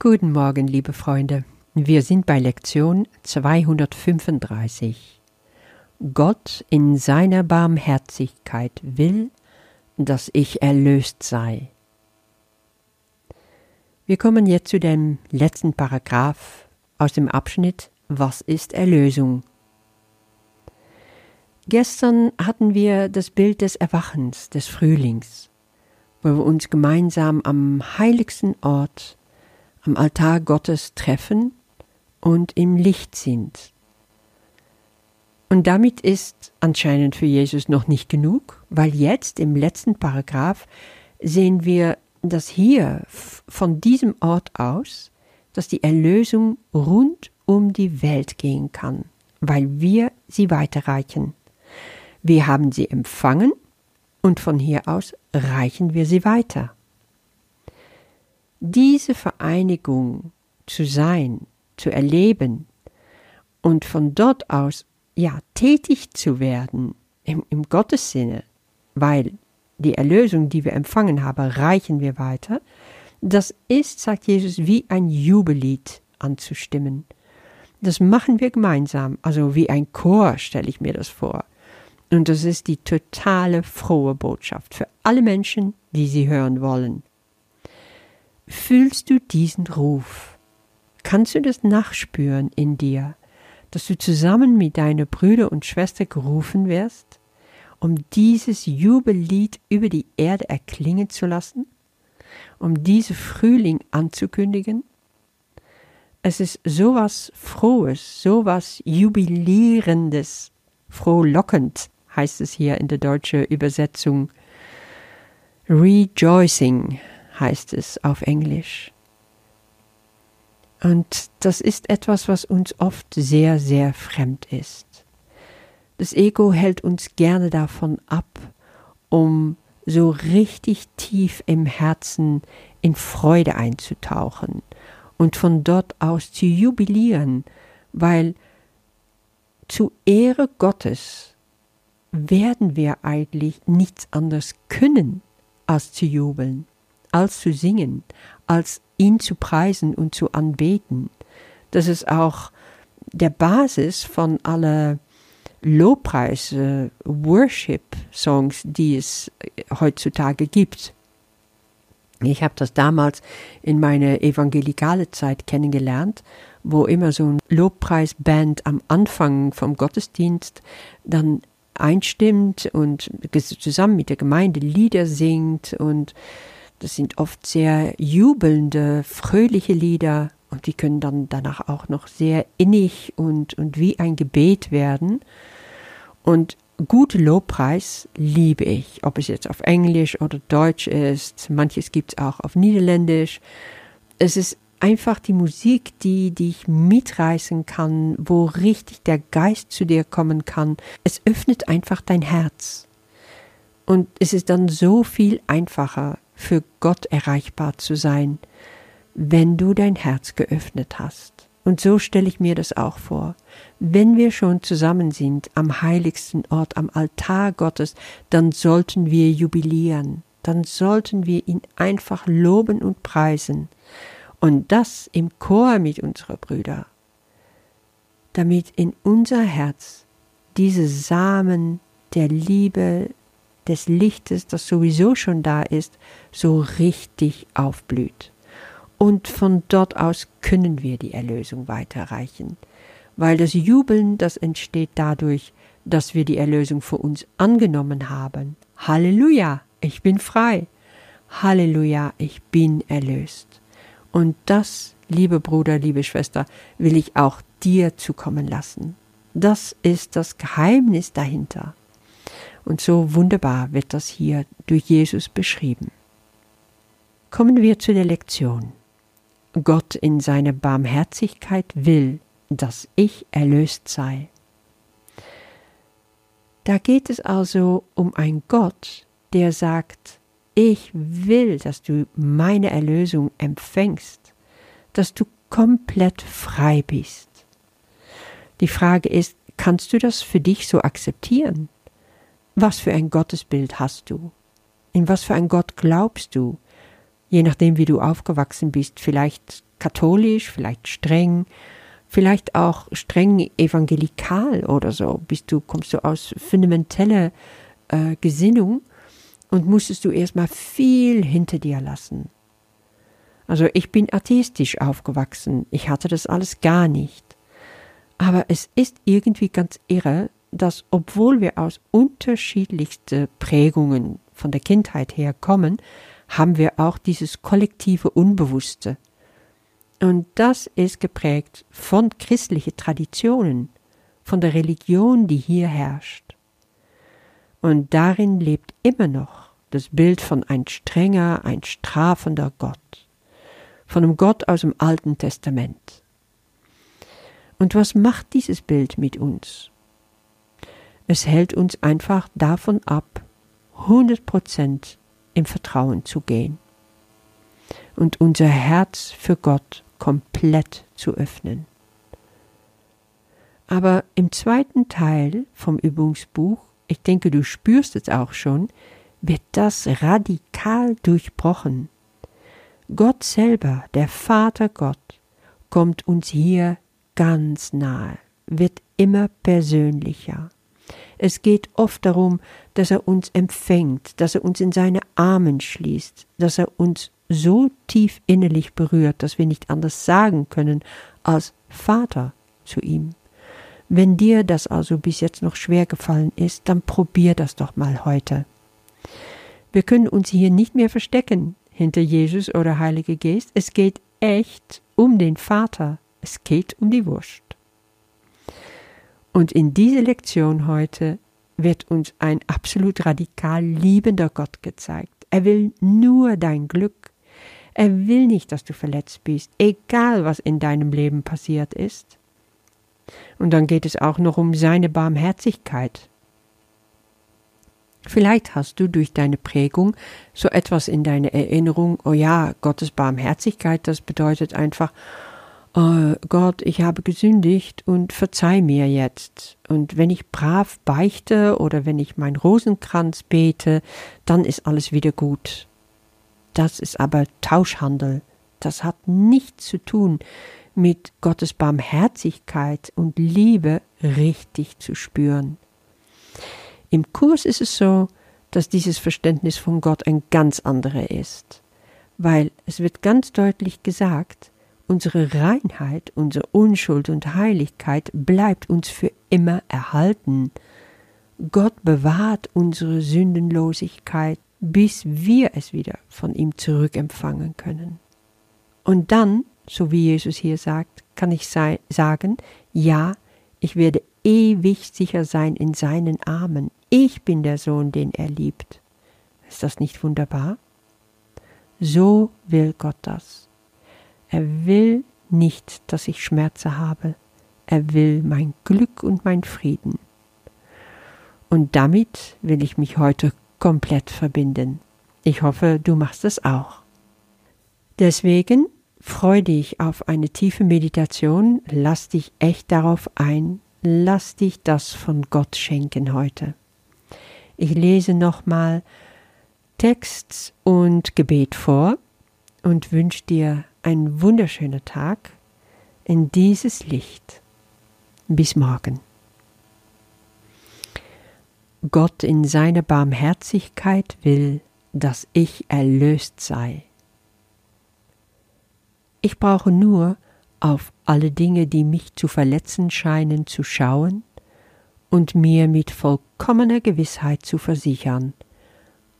Guten Morgen, liebe Freunde. Wir sind bei Lektion 235. Gott in seiner Barmherzigkeit will, dass ich erlöst sei. Wir kommen jetzt zu dem letzten Paragraph aus dem Abschnitt Was ist Erlösung? Gestern hatten wir das Bild des Erwachens, des Frühlings, wo wir uns gemeinsam am heiligsten Ort, am Altar Gottes treffen und im Licht sind. Und damit ist anscheinend für Jesus noch nicht genug, weil jetzt im letzten Paragraph sehen wir, dass hier von diesem Ort aus, dass die Erlösung rund um die Welt gehen kann, weil wir sie weiterreichen. Wir haben sie empfangen und von hier aus reichen wir sie weiter. Diese Vereinigung zu sein, zu erleben und von dort aus ja tätig zu werden im, im Gottessinne, weil die Erlösung, die wir empfangen haben, reichen wir weiter, das ist, sagt Jesus, wie ein Jubellied anzustimmen. Das machen wir gemeinsam, also wie ein Chor stelle ich mir das vor. Und das ist die totale frohe Botschaft für alle Menschen, die sie hören wollen. Fühlst du diesen Ruf? Kannst du das nachspüren in dir, dass du zusammen mit deiner Brüder und Schwester gerufen wirst, um dieses Jubellied über die Erde erklingen zu lassen, um diese Frühling anzukündigen? Es ist sowas Frohes, sowas Jubilierendes, frohlockend, heißt es hier in der deutschen Übersetzung. Rejoicing heißt es auf Englisch. Und das ist etwas, was uns oft sehr, sehr fremd ist. Das Ego hält uns gerne davon ab, um so richtig tief im Herzen in Freude einzutauchen und von dort aus zu jubilieren, weil zu Ehre Gottes werden wir eigentlich nichts anderes können, als zu jubeln, als zu singen, als ihn zu preisen und zu anbeten. Das ist auch der Basis von aller Lobpreis, äh, Worship-Songs, die es heutzutage gibt. Ich habe das damals in meiner evangelikale Zeit kennengelernt, wo immer so ein Lobpreisband am Anfang vom Gottesdienst dann einstimmt und zusammen mit der Gemeinde Lieder singt und das sind oft sehr jubelnde, fröhliche Lieder und die können dann danach auch noch sehr innig und, und wie ein Gebet werden. Und gute Lobpreis liebe ich, ob es jetzt auf Englisch oder Deutsch ist. Manches gibt es auch auf Niederländisch. Es ist einfach die Musik, die dich mitreißen kann, wo richtig der Geist zu dir kommen kann. Es öffnet einfach dein Herz. Und es ist dann so viel einfacher, für Gott erreichbar zu sein, wenn du dein Herz geöffnet hast. Und so stelle ich mir das auch vor. Wenn wir schon zusammen sind am heiligsten Ort, am Altar Gottes, dann sollten wir jubilieren, dann sollten wir ihn einfach loben und preisen und das im Chor mit unseren Brüdern, damit in unser Herz diese Samen der Liebe, des Lichtes, das sowieso schon da ist, so richtig aufblüht. Und von dort aus können wir die Erlösung weiterreichen, weil das Jubeln, das entsteht dadurch, dass wir die Erlösung für uns angenommen haben. Halleluja, ich bin frei. Halleluja, ich bin erlöst. Und das, liebe Bruder, liebe Schwester, will ich auch dir zukommen lassen. Das ist das Geheimnis dahinter. Und so wunderbar wird das hier durch Jesus beschrieben. Kommen wir zu der Lektion. Gott in seiner Barmherzigkeit will, dass ich erlöst sei. Da geht es also um einen Gott, der sagt, ich will, dass du meine Erlösung empfängst, dass du komplett frei bist. Die Frage ist, kannst du das für dich so akzeptieren? Was für ein Gottesbild hast du? In was für ein Gott glaubst du? je nachdem, wie du aufgewachsen bist, vielleicht katholisch, vielleicht streng, vielleicht auch streng evangelikal oder so. Bist du, kommst du aus fundamenteller äh, Gesinnung und musstest du erstmal viel hinter dir lassen. Also ich bin atheistisch aufgewachsen, ich hatte das alles gar nicht. Aber es ist irgendwie ganz irre, dass obwohl wir aus unterschiedlichsten Prägungen von der Kindheit her kommen, haben wir auch dieses kollektive Unbewusste. Und das ist geprägt von christlichen Traditionen, von der Religion, die hier herrscht. Und darin lebt immer noch das Bild von ein strenger, ein strafender Gott, von einem Gott aus dem Alten Testament. Und was macht dieses Bild mit uns? Es hält uns einfach davon ab, 100% im Vertrauen zu gehen und unser Herz für Gott komplett zu öffnen. Aber im zweiten Teil vom Übungsbuch, ich denke, du spürst es auch schon, wird das radikal durchbrochen. Gott selber, der Vater Gott, kommt uns hier ganz nahe, wird immer persönlicher. Es geht oft darum, dass er uns empfängt, dass er uns in seine Armen schließt, dass er uns so tief innerlich berührt, dass wir nicht anders sagen können als Vater zu ihm. Wenn dir das also bis jetzt noch schwer gefallen ist, dann probier das doch mal heute. Wir können uns hier nicht mehr verstecken hinter Jesus oder Heilige Geist. Es geht echt um den Vater. Es geht um die Wurst. Und in dieser Lektion heute wird uns ein absolut radikal liebender Gott gezeigt. Er will nur dein Glück. Er will nicht, dass du verletzt bist, egal was in deinem Leben passiert ist. Und dann geht es auch noch um seine Barmherzigkeit. Vielleicht hast du durch deine Prägung so etwas in deiner Erinnerung, oh ja, Gottes Barmherzigkeit, das bedeutet einfach, oh Gott, ich habe gesündigt und verzeih mir jetzt. Und wenn ich brav beichte oder wenn ich mein Rosenkranz bete, dann ist alles wieder gut. Das ist aber Tauschhandel. Das hat nichts zu tun mit Gottes Barmherzigkeit und Liebe richtig zu spüren. Im Kurs ist es so, dass dieses Verständnis von Gott ein ganz anderes ist, weil es wird ganz deutlich gesagt, Unsere Reinheit, unsere Unschuld und Heiligkeit bleibt uns für immer erhalten. Gott bewahrt unsere Sündenlosigkeit, bis wir es wieder von ihm zurückempfangen können. Und dann, so wie Jesus hier sagt, kann ich sagen, ja, ich werde ewig sicher sein in seinen Armen. Ich bin der Sohn, den er liebt. Ist das nicht wunderbar? So will Gott das. Er will nicht, dass ich Schmerze habe. Er will mein Glück und mein Frieden. Und damit will ich mich heute komplett verbinden. Ich hoffe, du machst es auch. Deswegen freu dich auf eine tiefe Meditation, lass dich echt darauf ein, lass dich das von Gott schenken heute. Ich lese nochmal Text und Gebet vor und wünsche dir ein wunderschöner Tag in dieses Licht. Bis morgen. Gott in seiner Barmherzigkeit will, dass ich erlöst sei. Ich brauche nur auf alle Dinge, die mich zu verletzen scheinen, zu schauen und mir mit vollkommener Gewissheit zu versichern,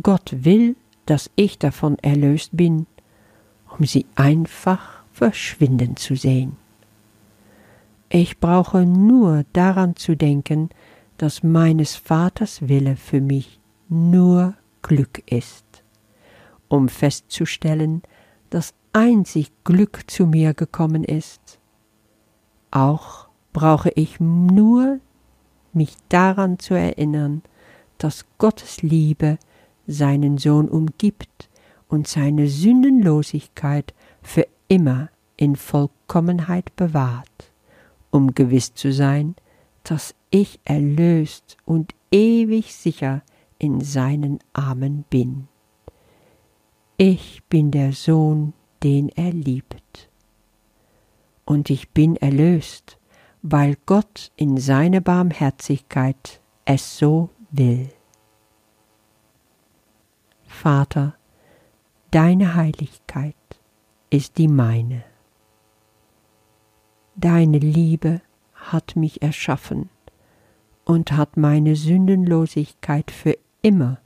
Gott will, dass ich davon erlöst bin um sie einfach verschwinden zu sehen. Ich brauche nur daran zu denken, dass meines Vaters Wille für mich nur Glück ist, um festzustellen, dass einzig Glück zu mir gekommen ist. Auch brauche ich nur mich daran zu erinnern, dass Gottes Liebe seinen Sohn umgibt und seine Sündenlosigkeit für immer in Vollkommenheit bewahrt, um gewiss zu sein, dass ich erlöst und ewig sicher in seinen Armen bin. ich bin der Sohn, den er liebt. Und ich bin erlöst, weil Gott in seiner Barmherzigkeit es so will. Vater, deine Heiligkeit ist die meine. Deine Liebe hat mich erschaffen und hat meine Sündenlosigkeit für immer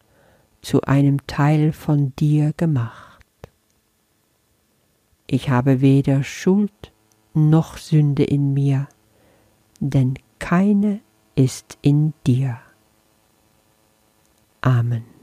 zu einem Teil von dir gemacht. Ich habe weder Schuld noch Sünde in mir, denn keine ist in dir. Amen.